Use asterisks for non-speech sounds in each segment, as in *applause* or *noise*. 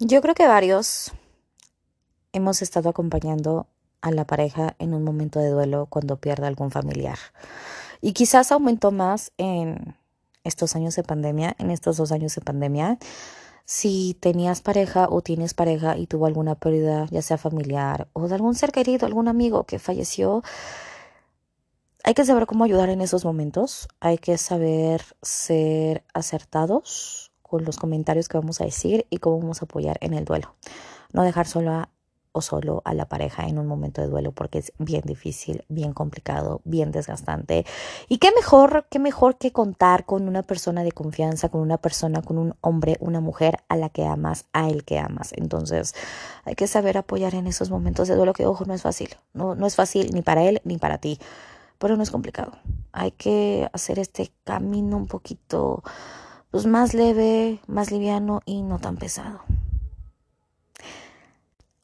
Yo creo que varios hemos estado acompañando a la pareja en un momento de duelo cuando pierde algún familiar. Y quizás aumentó más en estos años de pandemia, en estos dos años de pandemia. Si tenías pareja o tienes pareja y tuvo alguna pérdida, ya sea familiar o de algún ser querido, algún amigo que falleció, hay que saber cómo ayudar en esos momentos. Hay que saber ser acertados con los comentarios que vamos a decir y cómo vamos a apoyar en el duelo. No dejar sola o solo a la pareja en un momento de duelo porque es bien difícil, bien complicado, bien desgastante. Y qué mejor, qué mejor que contar con una persona de confianza, con una persona, con un hombre, una mujer a la que amas, a el que amas. Entonces hay que saber apoyar en esos momentos de duelo que, ojo, no es fácil. No, no es fácil ni para él ni para ti, pero no es complicado. Hay que hacer este camino un poquito pues, más leve, más liviano y no tan pesado.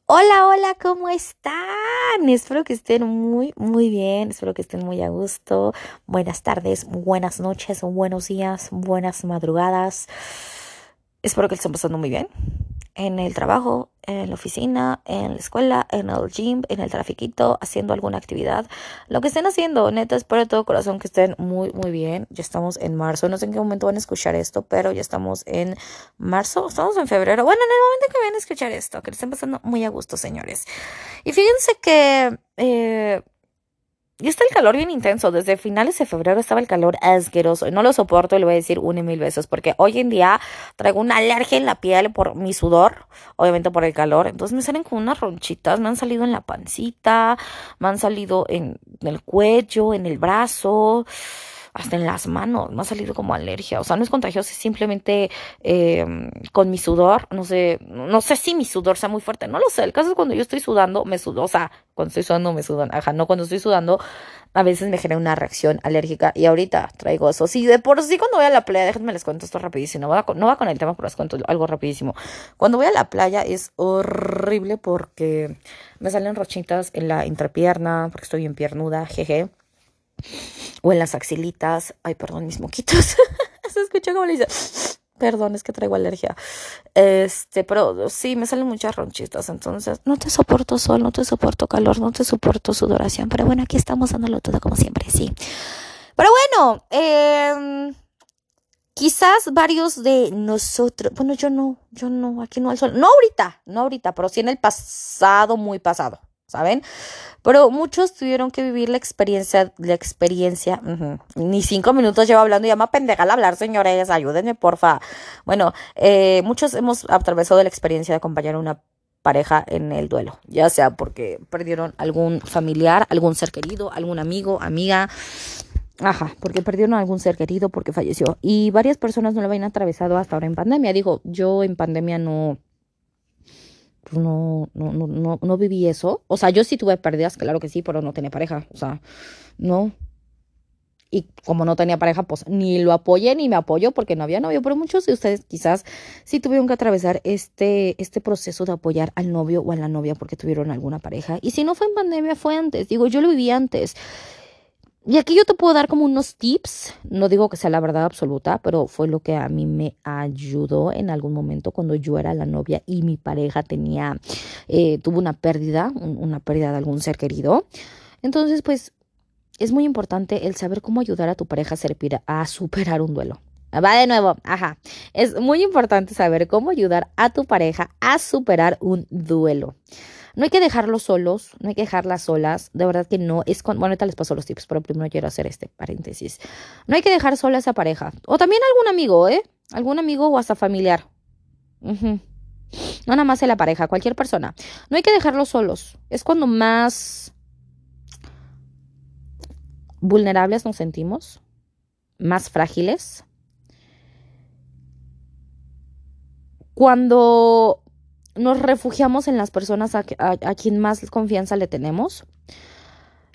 Hola, hola, ¿cómo están? Espero que estén muy, muy bien, espero que estén muy a gusto. Buenas tardes, buenas noches, buenos días, buenas madrugadas. Espero que estén pasando muy bien en el trabajo, en la oficina, en la escuela, en el gym, en el trafiquito, haciendo alguna actividad. Lo que estén haciendo, neta, espero de todo corazón que estén muy, muy bien. Ya estamos en marzo, no sé en qué momento van a escuchar esto, pero ya estamos en marzo, estamos en febrero. Bueno, en el momento que vayan a escuchar esto, que les estén pasando muy a gusto, señores. Y fíjense que... Eh, y está el calor bien intenso. Desde finales de febrero estaba el calor asqueroso. Y no lo soporto y lo voy a decir una y mil veces. Porque hoy en día traigo una alergia en la piel por mi sudor. Obviamente por el calor. Entonces me salen como unas ronchitas. Me han salido en la pancita. Me han salido en el cuello, en el brazo hasta en las manos, me ha salido como alergia, o sea, no es contagioso, es simplemente eh, con mi sudor, no sé, no sé si mi sudor sea muy fuerte, no lo sé, el caso es cuando yo estoy sudando, me sudo, o sea, cuando estoy sudando me sudan, ajá, no cuando estoy sudando, a veces me genera una reacción alérgica. Y ahorita traigo eso. Sí, de por sí cuando voy a la playa, déjenme les cuento esto rapidísimo, no va con, no va con el tema, pero les cuento algo rapidísimo. Cuando voy a la playa es horrible porque me salen rochitas en la entrepierna, porque estoy bien piernuda, jeje o en las axilitas. Ay, perdón, mis moquitos. *laughs* Se escucha como le dice. Perdón, es que traigo alergia. Este, pero sí, me salen muchas ronchitas. Entonces, no te soporto sol, no te soporto calor, no te soporto sudoración. Pero bueno, aquí estamos dándolo todo como siempre, sí. Pero bueno, eh, quizás varios de nosotros, bueno, yo no, yo no, aquí no hay sol. No ahorita, no ahorita, pero sí en el pasado, muy pasado. ¿Saben? Pero muchos tuvieron que vivir la experiencia, la experiencia, ni cinco minutos llevo hablando, ya me pendeja al hablar, señores, ayúdenme, porfa. Bueno, eh, muchos hemos atravesado la experiencia de acompañar a una pareja en el duelo, ya sea porque perdieron algún familiar, algún ser querido, algún amigo, amiga, Ajá, porque perdieron algún ser querido, porque falleció. Y varias personas no lo habían atravesado hasta ahora en pandemia. Digo, yo en pandemia no, pues no, no, no, no, no viví eso. O sea, yo sí tuve pérdidas, claro que sí, pero no tenía pareja. O sea, no. Y como no tenía pareja, pues ni lo apoyé ni me apoyo porque no había novio. Pero muchos de ustedes quizás sí tuvieron que atravesar este, este proceso de apoyar al novio o a la novia porque tuvieron alguna pareja. Y si no fue en pandemia, fue antes. Digo, yo lo viví antes. Y aquí yo te puedo dar como unos tips, no digo que sea la verdad absoluta, pero fue lo que a mí me ayudó en algún momento cuando yo era la novia y mi pareja tenía, eh, tuvo una pérdida, una pérdida de algún ser querido. Entonces, pues, es muy importante el saber cómo ayudar a tu pareja a superar un duelo. Va de nuevo, ajá. Es muy importante saber cómo ayudar a tu pareja a superar un duelo. No hay que dejarlos solos, no hay que dejarlas solas, de verdad que no. Es bueno, ahorita les paso los tips, pero primero quiero hacer este paréntesis. No hay que dejar sola esa pareja. O también algún amigo, ¿eh? Algún amigo o hasta familiar. No nada más en la pareja, cualquier persona. No hay que dejarlos solos. Es cuando más vulnerables nos sentimos, más frágiles. Cuando nos refugiamos en las personas a, quien más confianza le tenemos.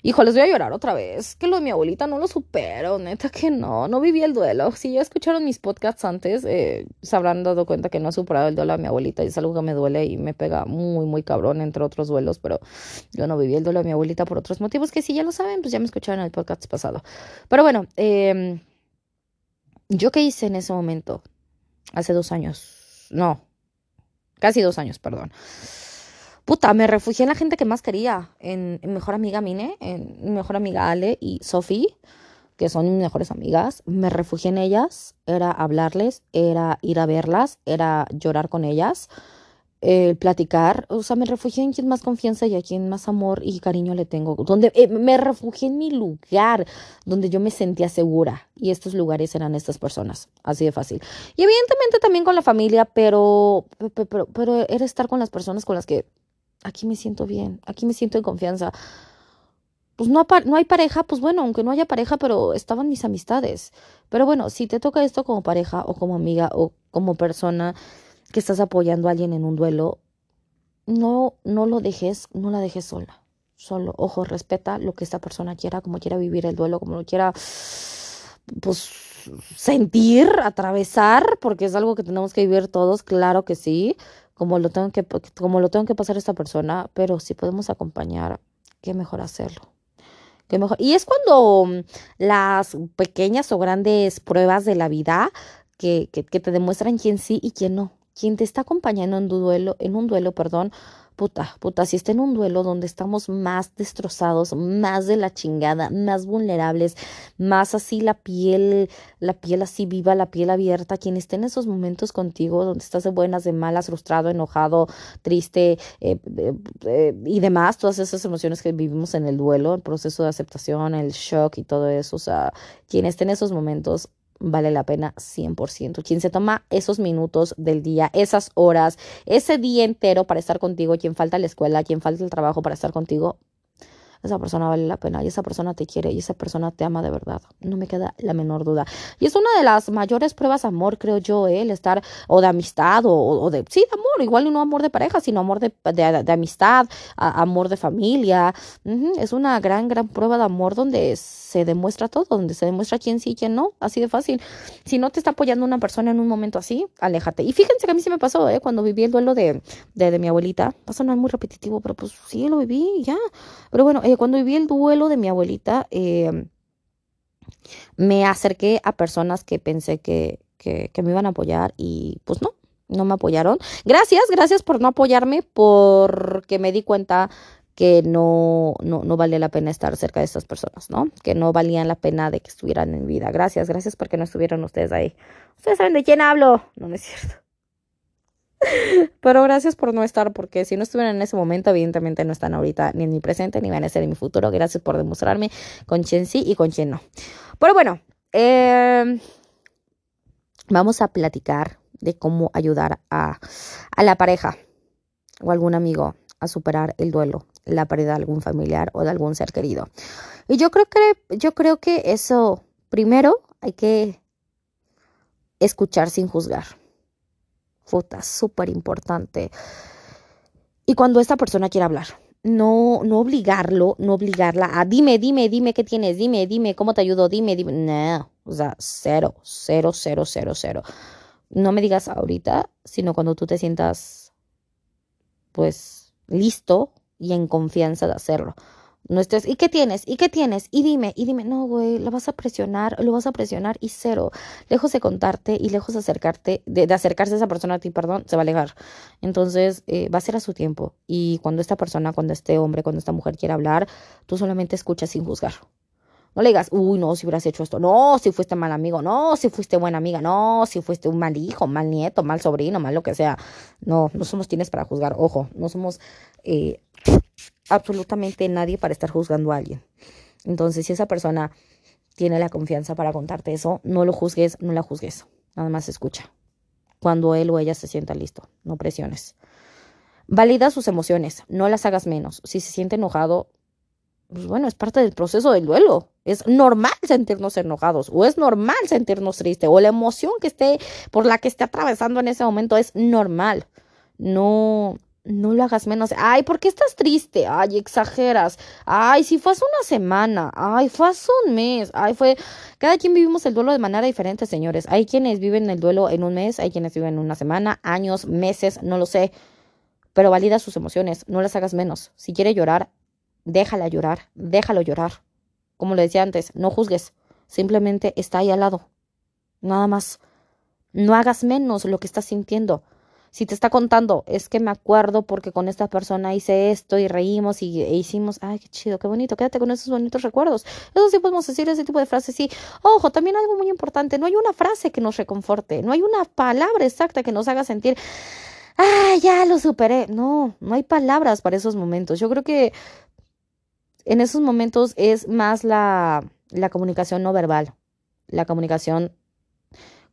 Hijo, les voy a llorar otra vez. Que lo de mi abuelita no lo supero, neta que no, no viví el duelo. Si ya escucharon mis podcasts antes, eh, se habrán dado cuenta que no he superado el duelo a mi abuelita y es algo que me duele y me pega muy, muy cabrón, entre otros duelos, pero yo no viví el duelo a mi abuelita por otros motivos que si ya lo saben, pues ya me escucharon en el podcast pasado. Pero bueno, eh, ¿yo qué hice en ese momento? Hace dos años. No, casi dos años, perdón. Puta, me refugié en la gente que más quería, en, mejor amiga Mine, en mejor amiga Ale y Sophie, que son mis mejores amigas. Me refugié en ellas, era hablarles, era ir a verlas, era llorar con ellas el platicar, o sea, me refugié en quien más confianza y a quien más amor y cariño le tengo, donde eh, me refugié en mi lugar, donde yo me sentía segura y estos lugares eran estas personas, así de fácil. Y evidentemente también con la familia, pero, pero, pero era estar con las personas con las que aquí me siento bien, aquí me siento en confianza. Pues no, no hay pareja, pues bueno, aunque no haya pareja, pero estaban mis amistades. Pero bueno, si te toca esto como pareja o como amiga o como persona, que estás apoyando a alguien en un duelo, no, no lo dejes, no la dejes sola. Solo, ojo, respeta lo que esta persona quiera, como quiera vivir el duelo, como lo quiera, pues, sentir, atravesar, porque es algo que tenemos que vivir todos, claro que sí, como lo tengo que, como lo tengo que pasar esta persona, pero si podemos acompañar, qué mejor hacerlo. Qué mejor. Y es cuando las pequeñas o grandes pruebas de la vida que, que, que te demuestran quién sí y quién no quien te está acompañando en, duelo, en un duelo, perdón, puta, puta, si está en un duelo donde estamos más destrozados, más de la chingada, más vulnerables, más así la piel, la piel así viva, la piel abierta, quien esté en esos momentos contigo, donde estás de buenas, de malas, frustrado, enojado, triste eh, eh, eh, y demás, todas esas emociones que vivimos en el duelo, el proceso de aceptación, el shock y todo eso, o sea, quien esté en esos momentos, vale la pena 100%. Quien se toma esos minutos del día, esas horas, ese día entero para estar contigo, quien falta la escuela, quien falta el trabajo para estar contigo, esa persona vale la pena y esa persona te quiere y esa persona te ama de verdad. No me queda la menor duda. Y es una de las mayores pruebas de amor, creo yo, ¿eh? el estar o de amistad o, de, sí, de amor, igual no amor de pareja, sino amor de, de, amistad, amor de familia. Es una gran, gran prueba de amor donde se demuestra todo, donde se demuestra quién sí y quién no, así de fácil. Si no te está apoyando una persona en un momento así, aléjate. Y fíjense que a mí se me pasó, ¿eh? cuando viví el duelo de, de, mi abuelita, va a sonar muy repetitivo, pero pues sí, lo viví ya. Pero bueno, eh, cuando viví el duelo de mi abuelita, eh, me acerqué a personas que pensé que, que, me iban a apoyar y pues no, no me apoyaron. Gracias, gracias por no apoyarme porque me di cuenta que no, no, no valía la pena estar cerca de estas personas, ¿no? Que no valían la pena de que estuvieran en vida. Gracias, gracias porque no estuvieron ustedes ahí. Ustedes saben de quién hablo. No, no es cierto. *laughs* Pero gracias por no estar, porque si no estuvieran en ese momento, evidentemente no están ahorita ni en mi presente, ni van a ser en mi futuro. Gracias por demostrarme con quién sí y con quién no. Pero bueno, em, vamos a platicar de cómo ayudar a, a la pareja o algún amigo a superar el duelo, la pérdida de algún familiar o de algún ser querido. Y yo creo que, yo creo que eso, primero, hay que escuchar sin juzgar Puta, súper importante. Y cuando esta persona quiere hablar, no, no obligarlo, no obligarla a dime, dime, dime qué tienes, dime, dime cómo te ayudo, dime, dime. No, o sea, cero, cero, cero, cero, cero. No me digas ahorita, sino cuando tú te sientas, pues, listo y en confianza de hacerlo. No estés, ¿y qué tienes? ¿Y qué tienes? Y dime, y dime, no, güey, lo vas a presionar, lo vas a presionar y cero. Lejos de contarte y lejos de acercarte, de, acercarse a esa persona a ti, perdón, se va a alejar. Entonces, eh, va a ser a su tiempo. Y cuando esta persona, cuando este hombre, cuando esta mujer quiera hablar, tú solamente escuchas sin juzgar. No le digas, uy, no, si hubieras hecho esto, no, si fuiste mal amigo, no, si fuiste buena amiga, no, si fuiste un mal hijo, mal nieto, mal sobrino, mal lo que sea. No, no somos quienes para juzgar, ojo, no somos eh, absolutamente nadie para estar juzgando a alguien. Entonces, si esa persona tiene la confianza para contarte eso, no lo juzgues, no la juzgues. Nada más escucha. Cuando él o ella se sienta listo, no presiones. Valida sus emociones, no las hagas menos. Si se siente enojado, pues bueno, es parte del proceso del duelo. Es normal sentirnos enojados o es normal sentirnos tristes o la emoción que esté por la que esté atravesando en ese momento es normal. No no lo hagas menos. Ay, ¿por qué estás triste? Ay, exageras. Ay, si fue hace una semana. Ay, fue un mes. Ay, fue. Cada quien vivimos el duelo de manera diferente, señores. Hay quienes viven el duelo en un mes, hay quienes viven en una semana, años, meses, no lo sé. Pero valida sus emociones, no las hagas menos. Si quiere llorar, déjala llorar, déjalo llorar. Como le decía antes, no juzgues. Simplemente está ahí al lado. Nada más. No hagas menos lo que estás sintiendo. Si te está contando, es que me acuerdo porque con esta persona hice esto y reímos y e hicimos, ay, qué chido, qué bonito, quédate con esos bonitos recuerdos. Eso sí podemos decir ese tipo de frases, sí. Ojo, también algo muy importante, no hay una frase que nos reconforte, no hay una palabra exacta que nos haga sentir, ah, ya lo superé. No, no hay palabras para esos momentos. Yo creo que en esos momentos es más la, la comunicación no verbal, la comunicación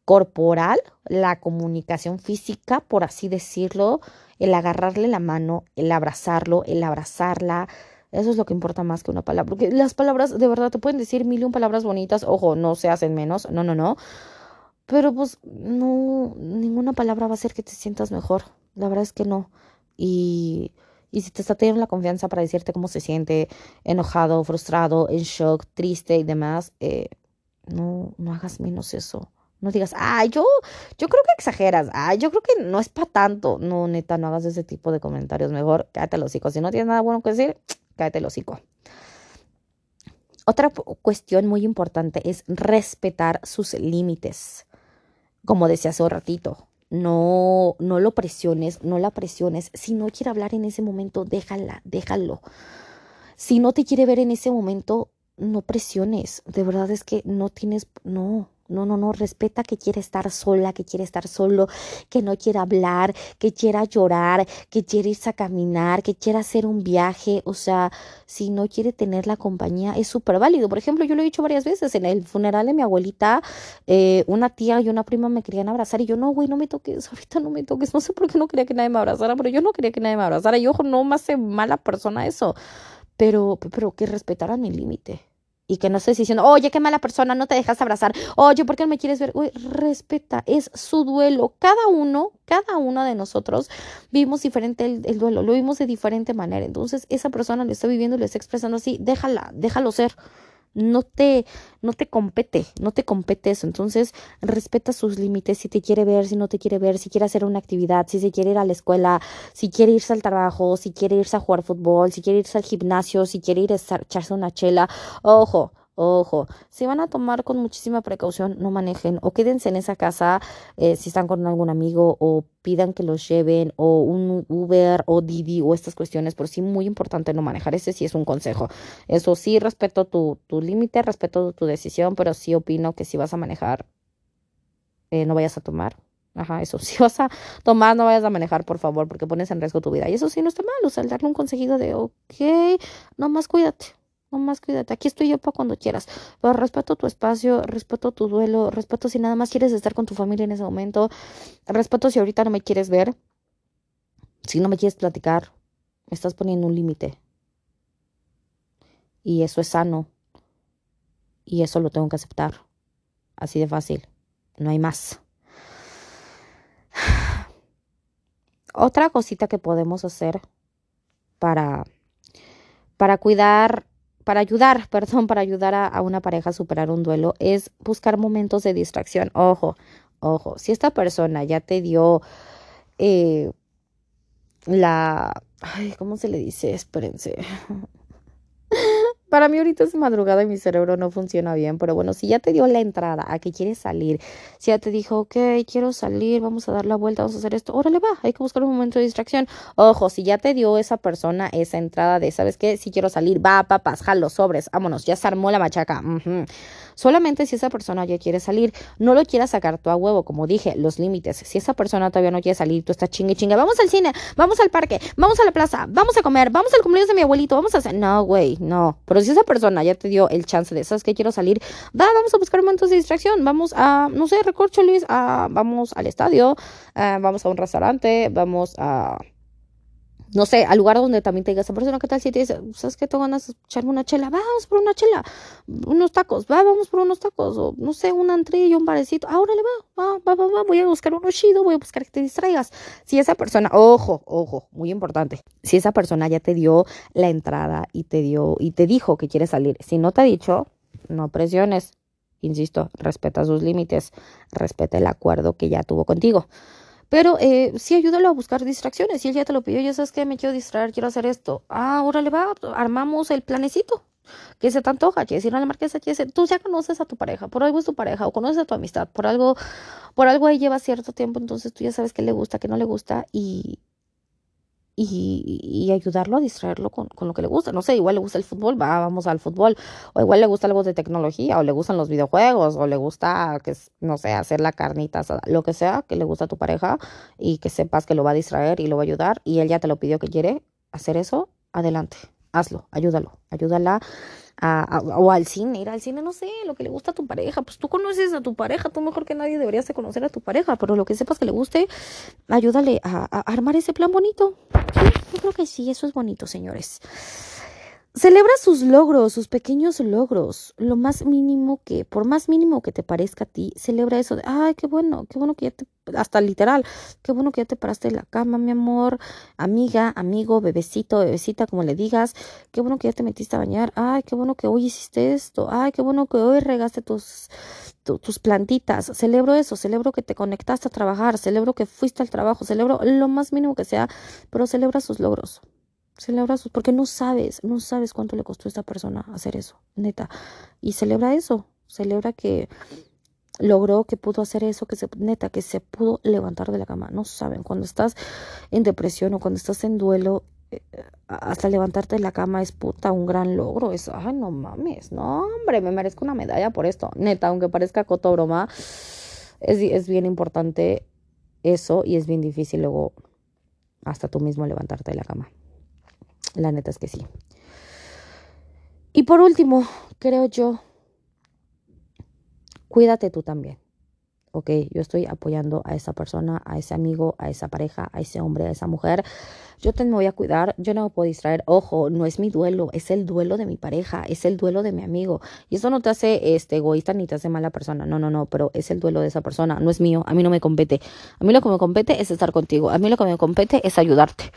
corporal, la comunicación física, por así decirlo, el agarrarle la mano, el abrazarlo, el abrazarla. Eso es lo que importa más que una palabra. Porque las palabras, de verdad, te pueden decir mil y un palabras bonitas. Ojo, no se hacen menos. No, no, no. Pero pues no, ninguna palabra va a hacer que te sientas mejor. La verdad es que no. Y, y si te está teniendo la confianza para decirte cómo se siente, enojado, frustrado, en shock, triste y demás, eh, no, no hagas menos eso. No digas, ay, yo, yo creo que exageras, ay, yo creo que no es para tanto. No, neta, no hagas ese tipo de comentarios. Mejor cállate el hocico. Si no tienes nada bueno que decir, cállate el hocico. Otra cuestión muy importante es respetar sus límites. Como decía hace un ratito, no, no lo presiones, no la presiones. Si no quiere hablar en ese momento, déjala, déjalo. Si no te quiere ver en ese momento, no presiones. De verdad es que no tienes, no, no, no, no, respeta que quiere estar sola, que quiere estar solo, que no quiera hablar, que quiera llorar, que quiere irse a caminar, que quiera hacer un viaje. O sea, si no quiere tener la compañía, es súper válido. Por ejemplo, yo lo he dicho varias veces, en el funeral de mi abuelita, eh, una tía y una prima me querían abrazar y yo, no, güey, no me toques, *laughs* ahorita no me toques. No sé por qué no quería que nadie me abrazara, pero yo no quería que nadie me abrazara. Y ojo, no me hace mala persona eso, pero, pero que respetaran mi límite y que no estés diciendo, oye, qué mala persona, no te dejas abrazar, oye, ¿por qué no me quieres ver? Uy, respeta, es su duelo. Cada uno, cada uno de nosotros vimos diferente el, el, duelo, lo vimos de diferente manera. Entonces, esa persona lo está viviendo lo está expresando así, déjala, déjalo ser no te, no te compete, no te compete eso. Entonces, respeta sus límites, si te quiere ver, si no te quiere ver, si quiere hacer una actividad, si se quiere ir a la escuela, si quiere irse al trabajo, si quiere irse a jugar fútbol, si quiere irse al gimnasio, si quiere ir a echarse una chela. Ojo, Ojo, si van a tomar con muchísima precaución, no manejen o quédense en esa casa eh, si están con algún amigo o pidan que los lleven o un Uber o Didi o estas cuestiones, pero sí muy importante no manejar. Ese sí es un consejo. Eso sí, respeto tu, tu límite, respeto tu decisión, pero sí opino que si vas a manejar, eh, no vayas a tomar. Ajá, eso. *laughs* Si vas a tomar, no vayas a manejar, por favor, porque pones en riesgo tu vida. Y eso sí no está mal. O sea, darle un consejito de, ok, nomás cuídate más cuídate, aquí estoy yo para cuando quieras. Pero respeto tu espacio, respeto tu duelo, respeto si nada más quieres estar con tu familia en ese momento, respeto si ahorita no me quieres ver, si no me quieres platicar, me estás poniendo un límite. Y eso es sano. Y eso lo tengo que aceptar. Así de fácil. No hay más. *sighs* Otra cosita que podemos hacer para, para cuidar para ayudar, *laughs* perdón, para ayudar a, una pareja a superar un duelo es buscar momentos de distracción. Ojo, ojo, si esta persona ya te dio eh, la... ¿cómo se le dice? Espérense. *laughs* Para mí ahorita es madrugada y mi cerebro no funciona bien, pero bueno, si ya te dio la entrada a que quieres salir, si ya te dijo, ok, quiero salir, vamos a dar la vuelta, vamos a hacer esto, órale va, hay que buscar un momento de distracción. Ojo, si ya te dio esa persona esa entrada de, ¿sabes qué? Si quiero salir, va, papas, jalo, sobres, vámonos, ya se armó la machaca. Solamente si esa persona ya quiere salir, no lo quieras sacar tú a huevo, como dije, los límites. Si esa persona todavía no quiere salir, tú estás chingue chingue, vamos al cine, vamos al parque, vamos a la plaza, vamos a comer, vamos al cumpleaños de mi abuelito, vamos a hacer. No, güey, no. Si esa persona ya te dio el chance de, ¿sabes qué? Quiero salir, va, vamos a buscar momentos de distracción, vamos a, no sé, recorcholis, a, vamos al estadio, vamos a un restaurante, vamos a no sé, al lugar donde también te diga esa persona, ¿qué tal si te dice, ¿sabes qué? Tengo ganas de echarme una chela, vamos por una chela, unos tacos, va, vamos por unos tacos, o no sé, un antrillo, un barecito, ahora le va, va, va, va, voy a buscar uno chido, voy a buscar que te distraigas. Si esa persona, ojo, ojo, muy importante, si esa persona ya te dio la entrada y te dio, y te dijo que quiere salir, si no te ha dicho, no presiones, insisto, respeta sus límites, respeta el acuerdo que ya tuvo contigo. Pero eh, sí, ayúdalo a buscar distracciones. Si él ya te lo pidió, ya sabes que me quiero distraer, quiero hacer esto. Ah, órale, va, armamos el planecito. que se te antoja, que decir a la marquesa, que tú ya conoces a tu pareja, por algo es tu pareja, o conoces a tu amistad, por algo, por algo ahí lleva cierto tiempo, entonces tú ya sabes qué le gusta, qué no le gusta, y, y, ayudarlo a distraerlo con, con, lo que le gusta. No sé, igual le gusta el fútbol, va, vamos al fútbol. O igual le gusta algo de tecnología, o le gustan los videojuegos, o le gusta, que no sé, hacer la carnita lo que sea que le gusta a tu pareja y que sepas que lo va a distraer y lo va a ayudar y él ya te lo pidió que quiere hacer eso, adelante, hazlo, ayúdalo, ayúdala o al cine, ir al cine, no sé, lo que le gusta a tu pareja, pues tú conoces a tu pareja, tú mejor que nadie deberías de conocer a tu pareja, pero lo que sepas que le guste, ayúdale a, a armar ese plan bonito. Yo creo que sí, eso es bonito, señores. Celebra sus logros, sus pequeños logros, lo más mínimo que, por más mínimo que te parezca a ti, celebra eso de, ay, qué bueno, qué bueno que ya te, hasta literal, qué bueno que ya te paraste de la cama, mi amor, amiga, amigo, bebecito, bebecita, como le digas, qué bueno que ya te metiste a bañar, ay, qué bueno que hoy hiciste esto, ay, qué bueno que hoy regaste tus, tus plantitas, celebro eso, celebro que te conectaste a trabajar, celebro que fuiste al trabajo, celebro lo más mínimo que sea, pero celebra sus logros. Celebra sus, porque no sabes, no sabes cuánto le costó a esta persona hacer eso, neta. Y celebra eso, celebra que logró, que pudo hacer eso, que se, neta, que se pudo levantar de la cama. No saben, cuando estás en depresión o cuando estás en duelo, eh, hasta levantarte de la cama es puta un gran logro. Es, ay, no mames, no, hombre, me merezco una medalla por esto. Neta, aunque parezca coto broma, es, es bien importante eso y es bien difícil luego hasta tú mismo levantarte de la cama. La neta es que sí. Y por último, creo yo, cuídate tú también. Ok, yo estoy apoyando a esa persona, a ese amigo, a esa pareja, a ese hombre, a esa mujer. Yo te me voy a cuidar, yo no me puedo distraer. Ojo, no es mi duelo, es el duelo de mi pareja, es el duelo de mi amigo. Y eso no te hace este, egoísta ni te hace mala persona. No, no, no, pero es el duelo de esa persona, no es mío, a mí no me compete. A mí lo que me compete es estar contigo, a mí lo que me compete es ayudarte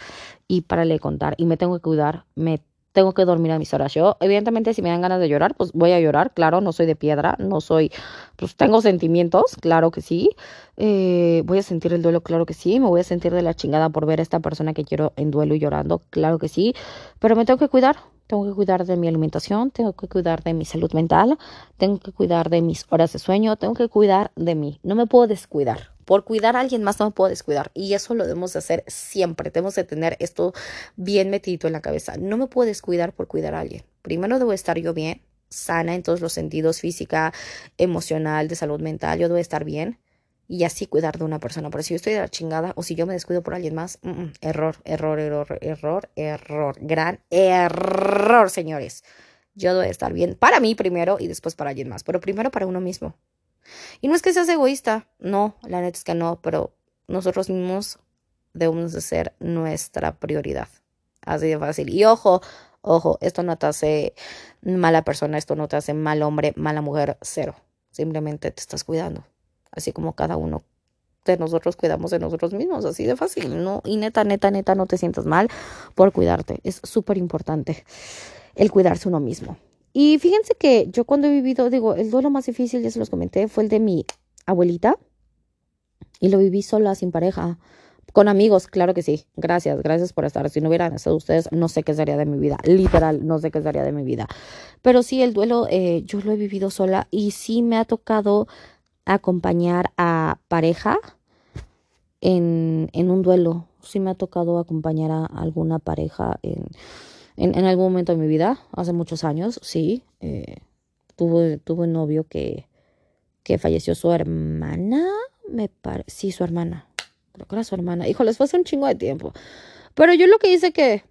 y para le contar y me tengo que cuidar, me tengo que dormir a mis horas. Yo, evidentemente, si me dan ganas de llorar, pues voy a llorar, claro, no soy de piedra, no soy, pues tengo sentimientos, claro que sí. Eh, voy a sentir el duelo, claro que sí. Me voy a sentir de la chingada por ver a esta persona que quiero en duelo y llorando, claro que sí. Pero me tengo que cuidar, tengo que cuidar de mi alimentación, tengo que cuidar de mi salud mental, tengo que cuidar de mis horas de sueño, tengo que cuidar de mí. No me puedo descuidar. Por cuidar a alguien más no me puedo descuidar. Y eso lo debemos de hacer siempre. Tenemos de tener esto bien metido en la cabeza. No me puedo descuidar por cuidar a alguien. Primero debo estar yo bien, sana en todos los sentidos, física, emocional, de salud mental. Yo debo estar bien y así cuidar de una persona. Pero si yo estoy de la chingada o si yo me descuido por alguien más, mm, mm, error, error, error, error, error, gran error, señores. Yo debo estar bien para mí primero y después para alguien más, pero primero para uno mismo. Y no es que seas egoísta, no, la neta es que no, pero nosotros mismos debemos de ser nuestra prioridad. Así de fácil. Y ojo, ojo, esto no te hace mala persona, esto no te hace mal hombre, mala mujer, cero. Simplemente te estás cuidando. Así como cada uno de nosotros cuidamos de nosotros mismos, así de fácil, ¿no? Y neta, neta, neta, no te sientas mal por cuidarte. Es súper importante el cuidarse uno mismo. Y fíjense que yo cuando he vivido, digo, el duelo más difícil, ya se los comenté, fue el de mi abuelita. Y lo viví sola, sin pareja. Con amigos, claro que sí. Gracias, gracias por estar. Si no hubieran estado ustedes, no sé qué sería de mi vida. Literal, no sé qué sería de mi vida. Pero sí, el duelo, eh, yo lo he vivido sola y sí me ha tocado acompañar a pareja en, en un duelo. Sí me ha tocado acompañar a alguna pareja en en, algún momento de mi vida, hace muchos años, sí, eh, tuve, un novio que, que falleció su hermana, me parece, sí, su hermana, creo que era su hermana, híjoles, fue hace un chingo de tiempo, pero yo lo que hice que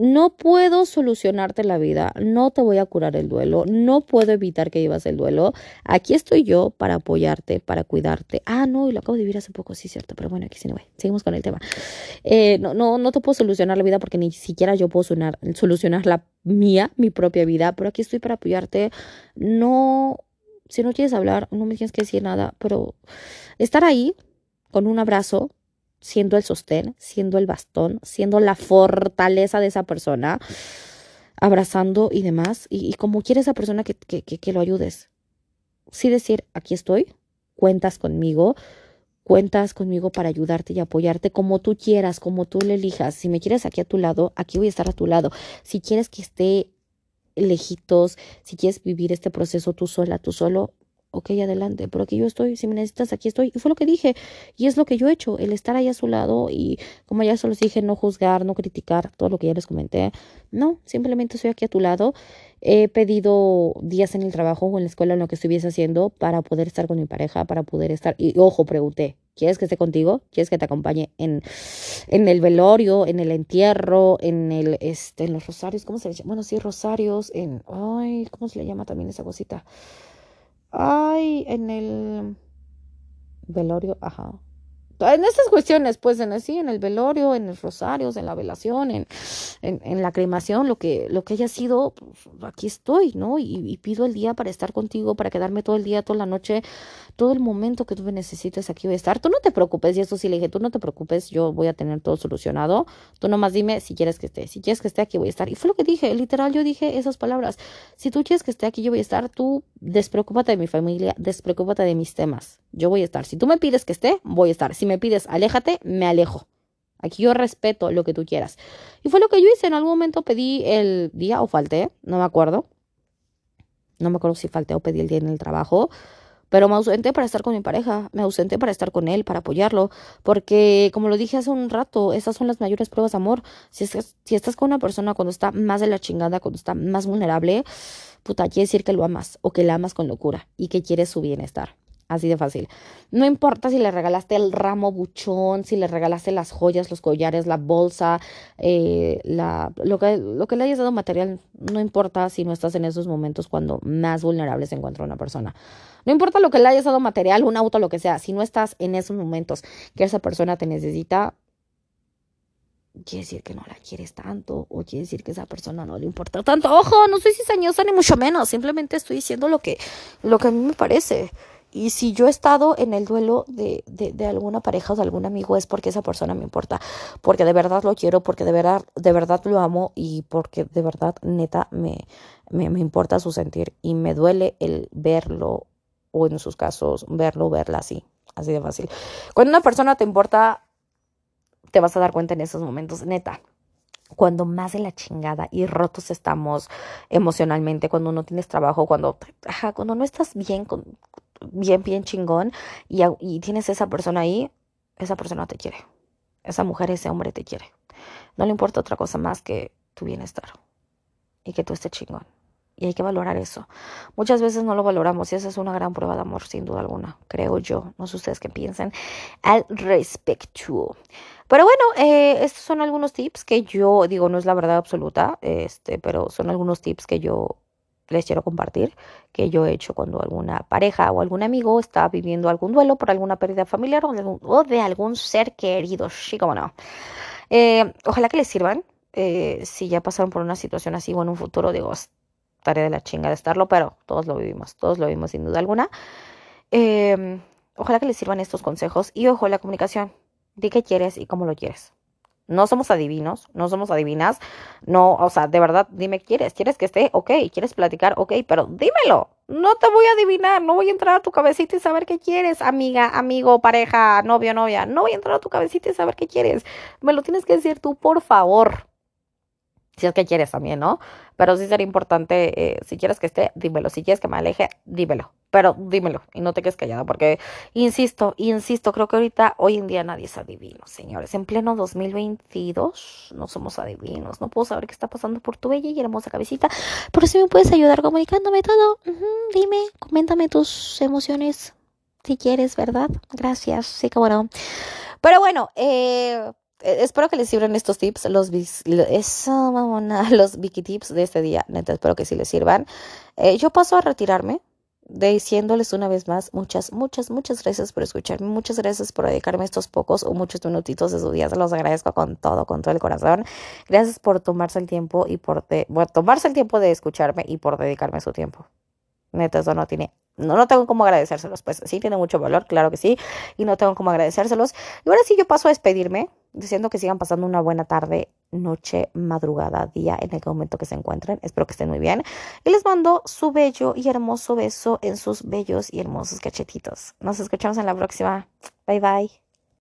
no puedo solucionarte la vida, no te voy a curar el duelo, no puedo evitar que vivas el duelo. Aquí estoy yo para apoyarte, para cuidarte. Ah, no, y lo acabo de vivir hace poco, sí, cierto, pero bueno, aquí no voy. Seguimos con el tema. Eh, no, no, no te puedo solucionar la vida porque ni siquiera yo puedo solucionar la mía, mi propia vida, pero aquí estoy para apoyarte. No, si no quieres hablar, no me tienes que decir nada, pero estar ahí con un abrazo, siendo el sostén, siendo el bastón, siendo la fortaleza de esa persona, abrazando y demás, y, como quiere esa persona que, que, que, lo ayudes. Sí decir, aquí estoy, cuentas conmigo, cuentas conmigo para ayudarte y apoyarte como tú quieras, como tú le elijas. Si me quieres aquí a tu lado, aquí voy a estar a tu lado. Si quieres que esté lejitos, si quieres vivir este proceso tú sola, tú solo, ok, adelante, pero aquí yo estoy, si me necesitas, aquí estoy. Y fue lo que dije, y es lo que yo he hecho, el estar ahí a su lado y como ya se los dije, no juzgar, no criticar, todo lo que ya les comenté, no, simplemente estoy aquí a tu lado. He pedido días en el trabajo o en la escuela, en lo que estuviese haciendo, para poder estar con mi pareja, para poder estar, y ojo, pregunté, ¿quieres que esté contigo? ¿Quieres que te acompañe en, en el velorio, en el entierro, en el, este, en los rosarios, ¿cómo se le llama? Bueno, sí, rosarios, en, ay, ¿cómo se le llama también esa cosita? Ay, en el velorio, ajá en estas cuestiones, pues en así, en el velorio, en los rosarios, en la velación, en, en, la cremación, lo que, lo que haya sido, pues, aquí estoy, ¿no? Y, pido el día para estar contigo, para quedarme todo el día, toda la noche, todo el momento que tú me necesites, aquí voy a estar. Tú no te preocupes, y eso sí le dije, tú no te preocupes, yo voy a tener todo solucionado. Tú nomás dime si quieres que esté, si quieres que esté aquí voy a estar. Y fue lo que dije, literal, yo dije esas palabras. Si tú quieres que esté aquí, yo voy a estar, tú despreocúpate de mi familia, despreocúpate de mis temas. Yo voy a estar. Si tú me pides que esté, voy a estar. Si me pides aléjate, me alejo. Aquí yo respeto lo que tú quieras. Y fue lo que yo hice. En algún momento pedí el día o falté, no me acuerdo. No me acuerdo si falté o pedí el día en el trabajo. Pero me ausenté para estar con mi pareja, me ausenté para estar con él, para apoyarlo, porque como lo dije hace un rato, esas son las mayores pruebas de amor. Si, si estás con una persona cuando está más de la chingada, cuando está más vulnerable, puta, quiere decir que lo amas o que la amas con locura y que quieres su bienestar. Así de fácil. No importa si le regalaste el ramo buchón, si le regalaste las joyas, los collares, la bolsa, eh, la, lo, que, lo que le hayas dado material, no importa si no estás en esos momentos cuando más vulnerable se encuentra una persona. No importa lo que le hayas dado material, un auto, lo que sea, si no estás en esos momentos que esa persona te necesita, quiere decir que no la quieres tanto o quiere decir que esa persona no le importa tanto. Ojo, no soy cizañosa ni mucho menos, simplemente estoy diciendo lo que, lo que a mí me parece. Y si yo he estado en el duelo de, de, alguna pareja o de algún amigo es porque esa persona me importa, porque de verdad lo quiero, porque de verdad, de verdad lo amo y porque de verdad, neta, me, me, me importa su sentir y me duele el verlo o en sus casos verlo, verla así, así de fácil. Cuando una persona te importa, te vas a dar cuenta en esos momentos, neta cuando más de la chingada y rotos estamos emocionalmente, cuando no tienes trabajo, cuando, cuando no estás bien, con, bien, bien chingón y, y tienes esa persona ahí, esa persona te quiere. Esa mujer, ese hombre te quiere. No le importa otra cosa más que tu bienestar y que tú estés chingón. Y hay que valorar eso. Muchas veces no lo valoramos y esa es una gran prueba de amor, sin duda alguna, creo yo. No sé ustedes qué piensan al respecto. Pero bueno, eh, estos son algunos tips que yo digo, no es la verdad absoluta, este, pero son algunos tips que yo les quiero compartir que yo he hecho cuando alguna pareja o algún amigo está viviendo algún duelo por alguna pérdida familiar o de algún, ser querido. Sí, como no. Eh, ojalá que les sirvan. Eh, si ya pasaron por una situación así o en un futuro, digo, tarea de la chinga de estarlo, pero todos lo vivimos, todos lo vivimos sin duda alguna. Em, ojalá que les sirvan estos consejos y ojo la comunicación. Di qué quieres y cómo lo quieres. No somos adivinos, no somos adivinas. No, o sea, de verdad, dime, ¿quieres? ¿Quieres que esté? Ok, ¿quieres platicar? Ok, pero dímelo. No te voy a adivinar, no voy a entrar a tu cabecita y saber qué quieres, amiga, amigo, pareja, novio, novia. No voy a entrar a tu cabecita y saber qué quieres. Me lo tienes que decir tú, por favor. Si es que quieres también, ¿no? Pero sí sería importante, eh, si quieres que esté, dímelo. Si quieres que me aleje, dímelo. Pero dímelo y no te quedes callada porque, insisto, insisto, creo que ahorita, hoy en día nadie es adivino, señores. En pleno 2022 no somos adivinos. No puedo saber qué está pasando por tu bella y hermosa cabecita. Pero si me puedes ayudar comunicándome todo, dime, coméntame tus emociones si quieres, ¿verdad? Gracias. Sí, no. Pero bueno, eh, espero que les sirvan estos tips, los, eso, *laughs* los Vicky tips de este día. Neta, espero que sí les sirvan. Eh, yo paso a retirarme diciéndoles una vez más muchas, muchas, muchas gracias por escucharme, muchas gracias por dedicarme estos pocos o muchos minutitos de su día, se los agradezco con todo, con todo el corazón. Gracias por tomarse el tiempo y por, por tomarse el tiempo de escucharme y por dedicarme su tiempo. Neta, eso no tiene no, no tengo cómo agradecérselos, pues sí tiene mucho valor, claro que sí, y no tengo cómo agradecérselos. Y ahora sí yo paso a despedirme, diciendo que sigan pasando una buena tarde, noche, madrugada, día, en el momento que se encuentren. Espero que estén muy bien. Y les mando su bello y hermoso beso en sus bellos y hermosos cachetitos. Nos escuchamos en la próxima. Bye bye.